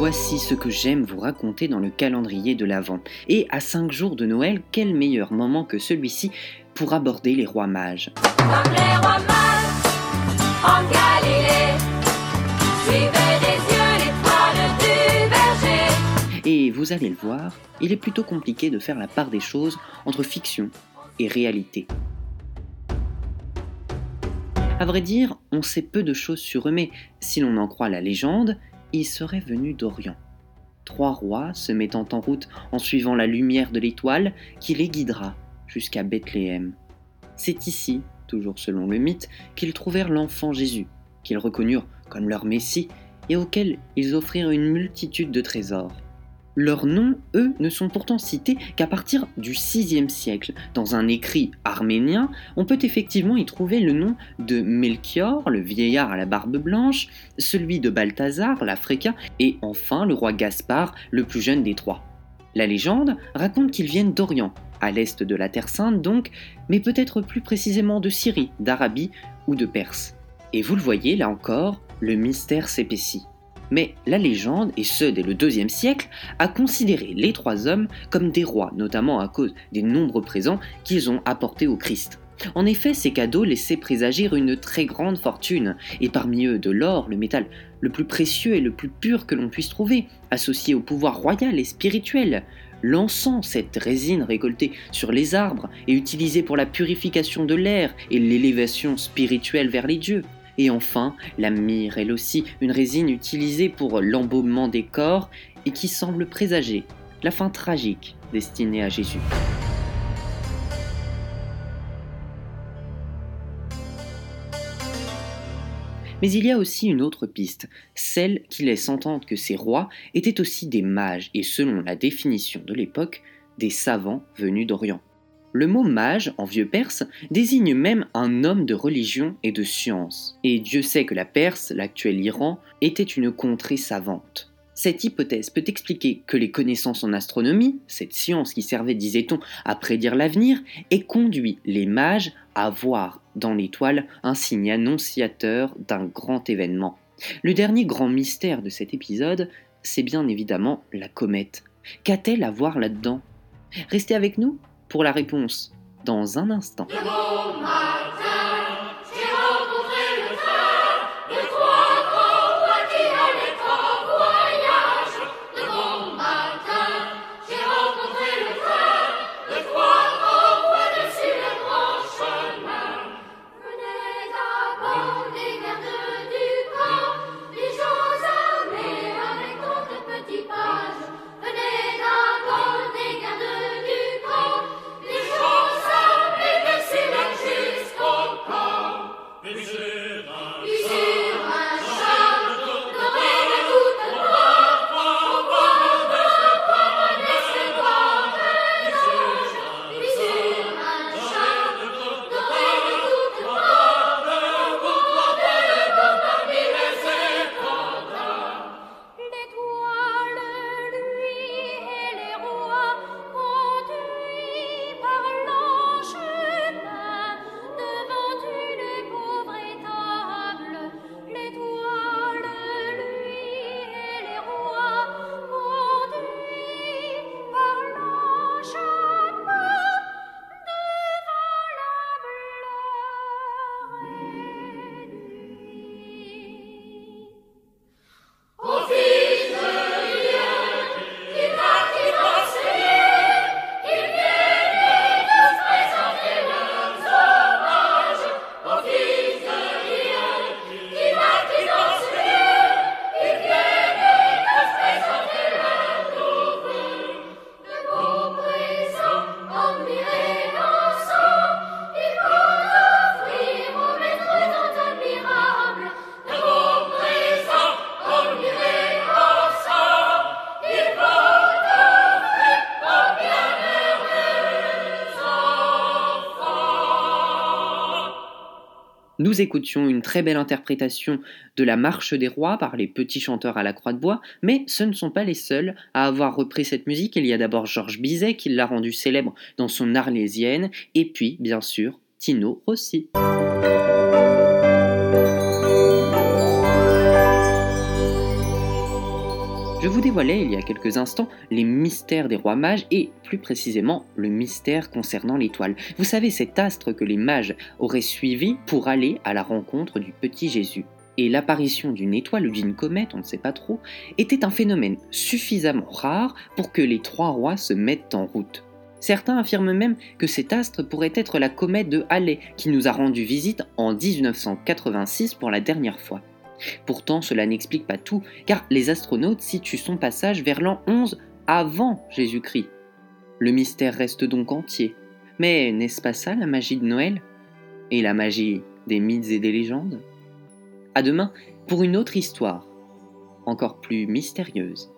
Voici ce que j'aime vous raconter dans le calendrier de l'Avent. Et à cinq jours de Noël, quel meilleur moment que celui-ci pour aborder les rois mages? Comme les rois mages en Galilée, suivez des yeux l'étoile du berger. Et vous allez le voir, il est plutôt compliqué de faire la part des choses entre fiction et réalité. À vrai dire, on sait peu de choses sur eux, mais si l'on en croit la légende, ils seraient venus d'Orient. Trois rois se mettant en route en suivant la lumière de l'étoile qui les guidera jusqu'à Bethléem. C'est ici, toujours selon le mythe, qu'ils trouvèrent l'enfant Jésus, qu'ils reconnurent comme leur Messie et auquel ils offrirent une multitude de trésors. Leurs noms, eux, ne sont pourtant cités qu'à partir du VIe siècle. Dans un écrit arménien, on peut effectivement y trouver le nom de Melchior, le vieillard à la barbe blanche, celui de Balthazar, l'Africain, et enfin le roi Gaspard, le plus jeune des trois. La légende raconte qu'ils viennent d'Orient, à l'est de la Terre Sainte donc, mais peut-être plus précisément de Syrie, d'Arabie ou de Perse. Et vous le voyez, là encore, le mystère s'épaissit. Mais la légende, et ce dès le IIe siècle, a considéré les trois hommes comme des rois, notamment à cause des nombreux présents qu'ils ont apportés au Christ. En effet, ces cadeaux laissaient présager une très grande fortune, et parmi eux de l'or, le métal le plus précieux et le plus pur que l'on puisse trouver, associé au pouvoir royal et spirituel. L'encens, cette résine récoltée sur les arbres et utilisée pour la purification de l'air et l'élévation spirituelle vers les dieux. Et enfin, la myrrhe, elle aussi, une résine utilisée pour l'embaumement des corps et qui semble présager la fin tragique destinée à Jésus. Mais il y a aussi une autre piste, celle qui laisse entendre que ces rois étaient aussi des mages et selon la définition de l'époque, des savants venus d'Orient. Le mot mage, en vieux perse, désigne même un homme de religion et de science. Et Dieu sait que la Perse, l'actuel Iran, était une contrée savante. Cette hypothèse peut expliquer que les connaissances en astronomie, cette science qui servait, disait-on, à prédire l'avenir, ait conduit les mages à voir dans l'étoile un signe annonciateur d'un grand événement. Le dernier grand mystère de cet épisode, c'est bien évidemment la comète. Qu'a-t-elle à voir là-dedans? Restez avec nous pour la réponse dans un instant. Puis Nous écoutions une très belle interprétation de la Marche des Rois par les petits chanteurs à la Croix de Bois, mais ce ne sont pas les seuls à avoir repris cette musique. Il y a d'abord Georges Bizet qui l'a rendue célèbre dans son Arlésienne, et puis, bien sûr, Tino Rossi. Je vous dévoilais il y a quelques instants les mystères des rois mages et plus précisément le mystère concernant l'étoile. Vous savez cet astre que les mages auraient suivi pour aller à la rencontre du petit Jésus. Et l'apparition d'une étoile ou d'une comète, on ne sait pas trop, était un phénomène suffisamment rare pour que les trois rois se mettent en route. Certains affirment même que cet astre pourrait être la comète de Halley qui nous a rendu visite en 1986 pour la dernière fois. Pourtant, cela n'explique pas tout, car les astronautes situent son passage vers l'an 11 avant Jésus-Christ. Le mystère reste donc entier. Mais n'est-ce pas ça la magie de Noël Et la magie des mythes et des légendes? À demain pour une autre histoire, encore plus mystérieuse.